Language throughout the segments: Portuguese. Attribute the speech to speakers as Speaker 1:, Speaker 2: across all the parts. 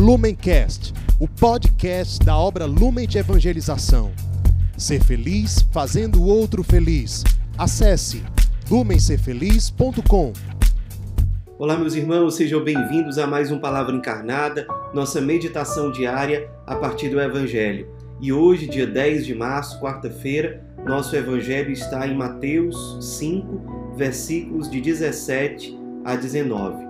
Speaker 1: Lumencast, o podcast da obra Lumen de Evangelização. Ser feliz fazendo o outro feliz. Acesse lumencerfeliz.com.
Speaker 2: Olá, meus irmãos, sejam bem-vindos a mais um Palavra Encarnada, nossa meditação diária a partir do Evangelho. E hoje, dia 10 de março, quarta-feira, nosso Evangelho está em Mateus 5, versículos de 17 a 19.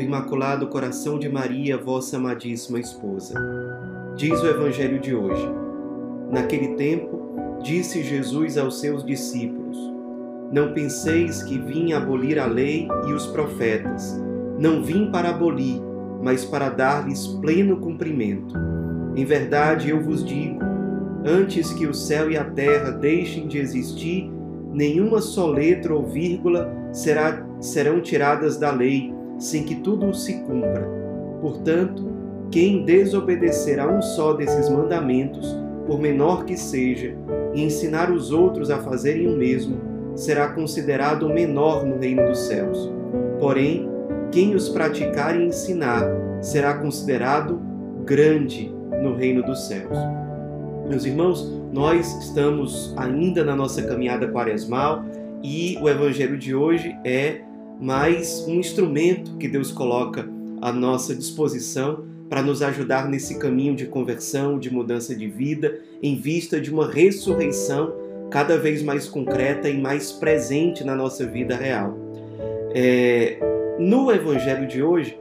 Speaker 2: do Imaculado Coração de Maria, vossa amadíssima esposa. Diz o Evangelho de hoje. Naquele tempo, disse Jesus aos seus discípulos: Não penseis que vim abolir a lei e os profetas. Não vim para abolir, mas para dar-lhes pleno cumprimento. Em verdade, eu vos digo: antes que o céu e a terra deixem de existir, nenhuma só letra ou vírgula será, serão tiradas da lei sem que tudo se cumpra. Portanto, quem desobedecer a um só desses mandamentos, por menor que seja, e ensinar os outros a fazerem o mesmo, será considerado menor no reino dos céus. Porém, quem os praticar e ensinar será considerado grande no reino dos céus. Meus irmãos, nós estamos ainda na nossa caminhada quaresmal e o evangelho de hoje é mas um instrumento que Deus coloca à nossa disposição para nos ajudar nesse caminho de conversão, de mudança de vida, em vista de uma ressurreição cada vez mais concreta e mais presente na nossa vida real. É, no Evangelho de hoje,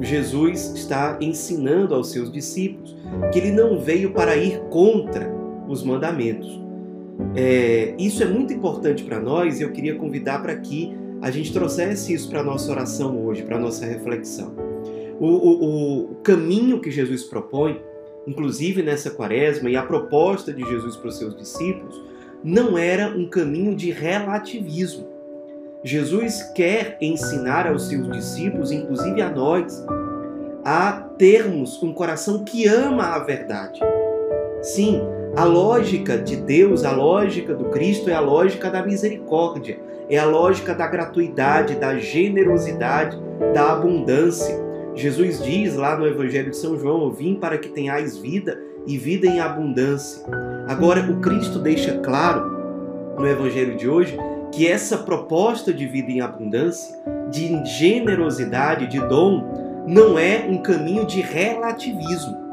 Speaker 2: Jesus está ensinando aos seus discípulos que ele não veio para ir contra os mandamentos. É, isso é muito importante para nós e eu queria convidar para que a gente trouxesse isso para a nossa oração hoje, para a nossa reflexão. O, o, o, caminho que Jesus propõe, inclusive nessa quaresma, e a proposta de Jesus para os seus discípulos, não era um caminho de relativismo. Jesus quer ensinar aos seus discípulos, inclusive a nós, a termos um coração que ama a verdade. Sim, a lógica de Deus, a lógica do Cristo é a lógica da misericórdia, é a lógica da gratuidade, da generosidade, da abundância. Jesus diz lá no Evangelho de São João: Eu vim para que tenhais vida e vida em abundância. Agora, o Cristo deixa claro no Evangelho de hoje que essa proposta de vida em abundância, de generosidade, de dom, não é um caminho de relativismo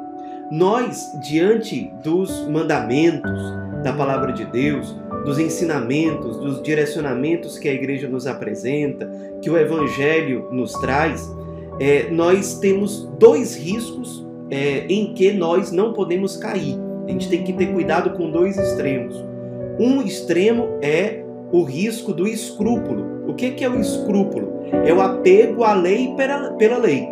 Speaker 2: nós, diante dos mandamentos da palavra de Deus, dos ensinamentos, dos direcionamentos que a igreja nos apresenta, que o evangelho nos traz, é, nós temos dois riscos é, em que nós não podemos cair. A gente tem que ter cuidado com dois extremos. Um extremo é o risco do escrúpulo. O que é o escrúpulo? É o apego à lei pela, pela lei.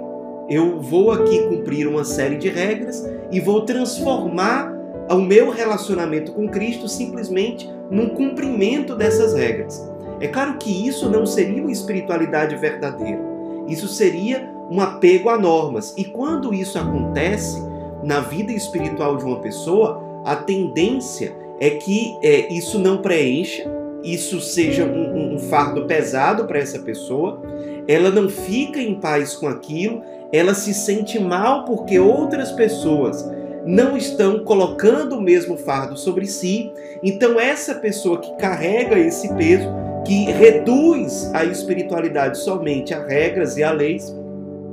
Speaker 2: Eu vou aqui cumprir uma série de regras e vou transformar o meu relacionamento com Cristo simplesmente num cumprimento dessas regras. É claro que isso não seria uma espiritualidade verdadeira. Isso seria um apego a normas. E quando isso acontece na vida espiritual de uma pessoa, a tendência é que é, isso não preencha, isso seja um, um fardo pesado para essa pessoa, ela não fica em paz com aquilo, ela se sente mal porque outras pessoas não estão colocando o mesmo fardo sobre si. Então, essa pessoa que carrega esse peso, que reduz a espiritualidade somente a regras e a leis,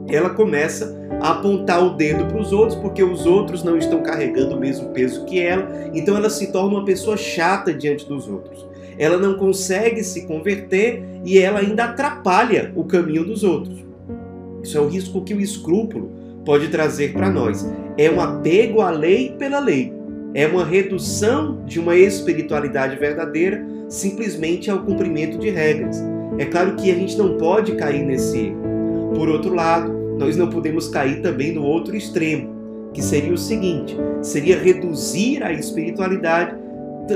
Speaker 2: ela começa a apontar o dedo para os outros porque os outros não estão carregando o mesmo peso que ela. Então, ela se torna uma pessoa chata diante dos outros. Ela não consegue se converter e ela ainda atrapalha o caminho dos outros. Isso é o risco que o escrúpulo pode trazer para nós. É um apego à lei pela lei. É uma redução de uma espiritualidade verdadeira simplesmente ao cumprimento de regras. É claro que a gente não pode cair nesse erro. Por outro lado, nós não podemos cair também no outro extremo, que seria o seguinte: seria reduzir a espiritualidade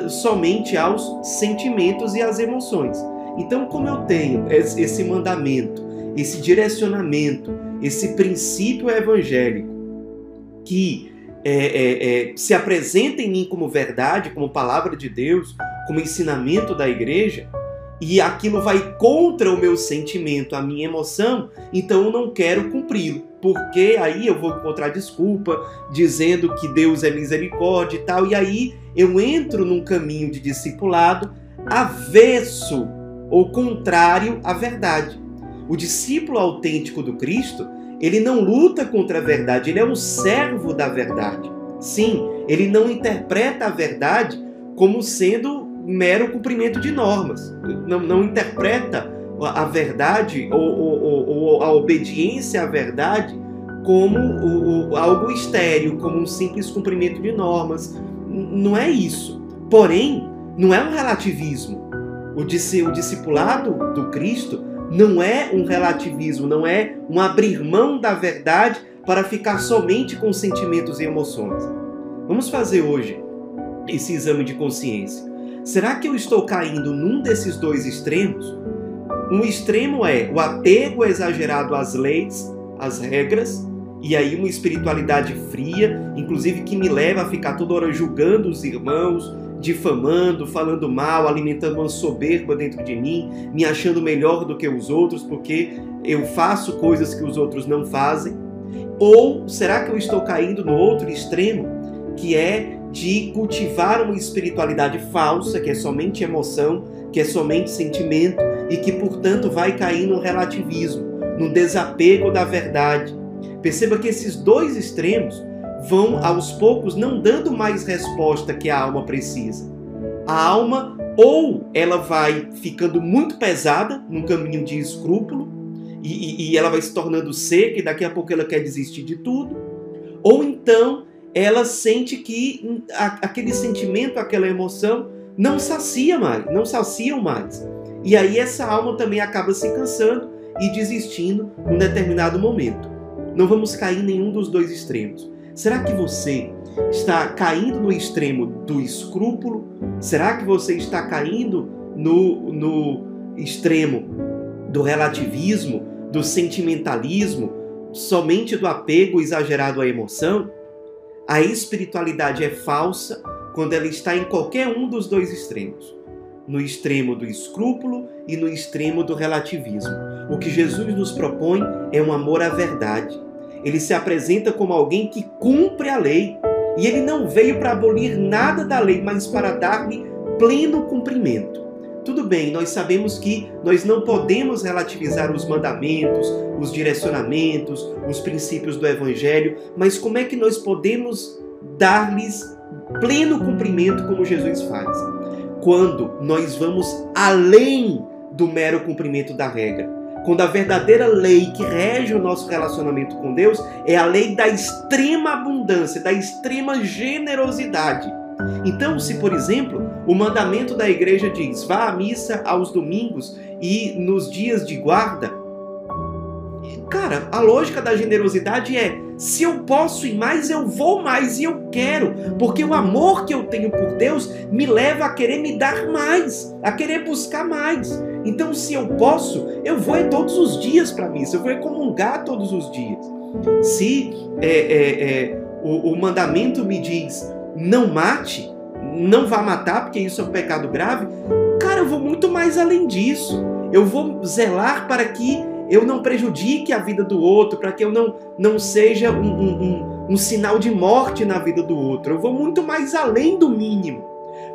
Speaker 2: somente aos sentimentos e às emoções. Então, como eu tenho esse mandamento, esse direcionamento, esse princípio evangélico que é, é, é, se apresenta em mim como verdade, como palavra de Deus, como ensinamento da igreja, e aquilo vai contra o meu sentimento, a minha emoção, então eu não quero cumpri-lo, porque aí eu vou encontrar desculpa dizendo que Deus é misericórdia e tal, e aí eu entro num caminho de discipulado avesso ou contrário à verdade. O discípulo autêntico do Cristo, ele não luta contra a verdade, ele é um servo da verdade. Sim, ele não interpreta a verdade como sendo mero cumprimento de normas. Não, não interpreta a verdade ou, ou, ou, a obediência à verdade como o, algo estéreo, como um simples cumprimento de normas. Não é isso. Porém, não é um relativismo. O, o discipulado do Cristo não é um relativismo, não é um abrir mão da verdade para ficar somente com sentimentos e emoções. Vamos fazer hoje esse exame de consciência. Será que eu estou caindo num desses dois extremos? Um extremo é o apego exagerado às leis, às regras, e aí uma espiritualidade fria, inclusive que me leva a ficar toda hora julgando os irmãos, difamando, falando mal, alimentando uma soberba dentro de mim, me achando melhor do que os outros porque eu faço coisas que os outros não fazem? Ou será que eu estou caindo no outro extremo, que é de cultivar uma espiritualidade falsa, que é somente emoção, que é somente sentimento e que, portanto, vai cair no relativismo, no desapego da verdade. Perceba que esses dois extremos vão aos poucos não dando mais resposta que a alma precisa. A alma ou ela vai ficando muito pesada num caminho de escrúpulo e, e, e ela vai se tornando seca e daqui a pouco ela quer desistir de tudo, ou então ela sente que aquele sentimento, aquela emoção não sacia mais, não saciam mais. E aí essa alma também acaba se cansando e desistindo num determinado momento. Não vamos cair em nenhum dos dois extremos. Será que você está caindo no extremo do escrúpulo? Será que você está caindo no, no extremo do relativismo, do sentimentalismo, somente do apego exagerado à emoção? A espiritualidade é falsa quando ela está em qualquer um dos dois extremos no extremo do escrúpulo e no extremo do relativismo. O que Jesus nos propõe é um amor à verdade. Ele se apresenta como alguém que cumpre a lei. E ele não veio para abolir nada da lei, mas para dar-lhe pleno cumprimento. Tudo bem, nós sabemos que nós não podemos relativizar os mandamentos, os direcionamentos, os princípios do Evangelho, mas como é que nós podemos dar-lhes pleno cumprimento como Jesus faz? Quando nós vamos além do mero cumprimento da regra. Quando a verdadeira lei que rege o nosso relacionamento com Deus é a lei da extrema abundância, da extrema generosidade. Então, se por exemplo, o mandamento da igreja diz: vá à missa aos domingos e nos dias de guarda, cara, a lógica da generosidade é: se eu posso ir mais, eu vou mais e eu quero, porque o amor que eu tenho por Deus me leva a querer me dar mais, a querer buscar mais. Então, se eu posso, eu vou todos os dias para missa, eu vou comungar todos os dias. Se é, é, é, o, o mandamento me diz não mate, não vá matar, porque isso é um pecado grave. Cara, eu vou muito mais além disso. Eu vou zelar para que eu não prejudique a vida do outro, para que eu não, não seja um, um, um, um sinal de morte na vida do outro. Eu vou muito mais além do mínimo.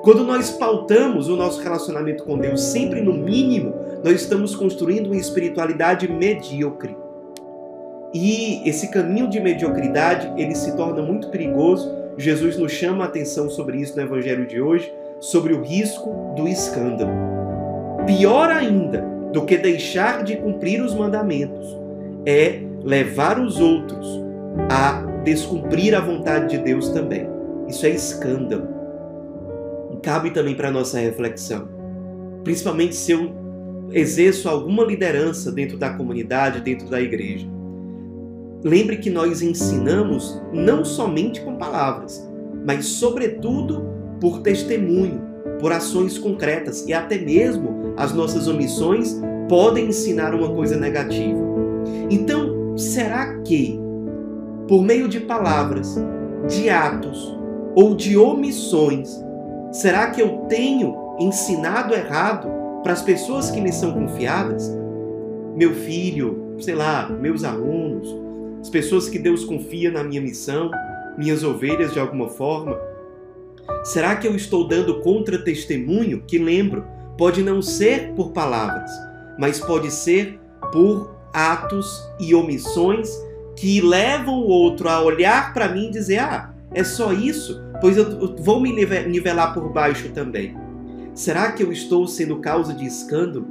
Speaker 2: Quando nós pautamos o nosso relacionamento com Deus sempre no mínimo, nós estamos construindo uma espiritualidade medíocre. E esse caminho de mediocridade, ele se torna muito perigoso Jesus nos chama a atenção sobre isso no Evangelho de hoje, sobre o risco do escândalo. Pior ainda do que deixar de cumprir os mandamentos é levar os outros a descumprir a vontade de Deus também. Isso é escândalo. E cabe também para nossa reflexão. Principalmente se eu exerço alguma liderança dentro da comunidade, dentro da igreja. lembre que nós ensinamos não somente com palavras, mas, sobretudo, por testemunho, por ações concretas e até mesmo as nossas omissões podem ensinar uma coisa negativa. Então, será que, por meio de palavras, de atos ou de omissões, será que eu tenho ensinado errado para as pessoas que me são confiadas? Meu filho, sei lá, meus alunos, as pessoas que Deus confia na minha missão, minhas ovelhas de alguma forma? Será que eu estou dando contra-testemunho que, lembro, pode não ser por palavras, mas pode ser por atos e omissões que levam o outro a olhar para mim e dizer: ah, é só isso? Pois eu vou me nivelar por baixo também. Será que eu estou sendo causa de escândalo?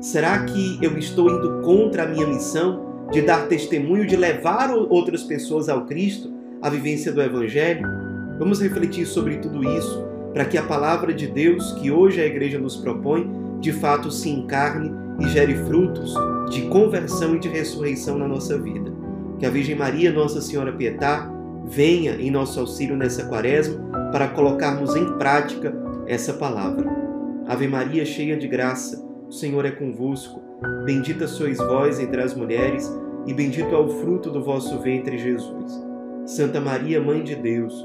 Speaker 2: Será que eu estou indo contra a minha missão de dar testemunho, de levar outras pessoas ao Cristo, a vivência do Evangelho? Vamos refletir sobre tudo isso para que a palavra de Deus, que hoje a igreja nos propõe, de fato se encarne e gere frutos de conversão e de ressurreição na nossa vida. Que a Virgem Maria, Nossa Senhora Pietá, venha em nosso auxílio nessa quaresma para colocarmos em prática essa palavra. Ave Maria, cheia de graça, o Senhor é convosco. Bendita sois vós entre as mulheres, e bendito é o fruto do vosso ventre, Jesus. Santa Maria, Mãe de Deus,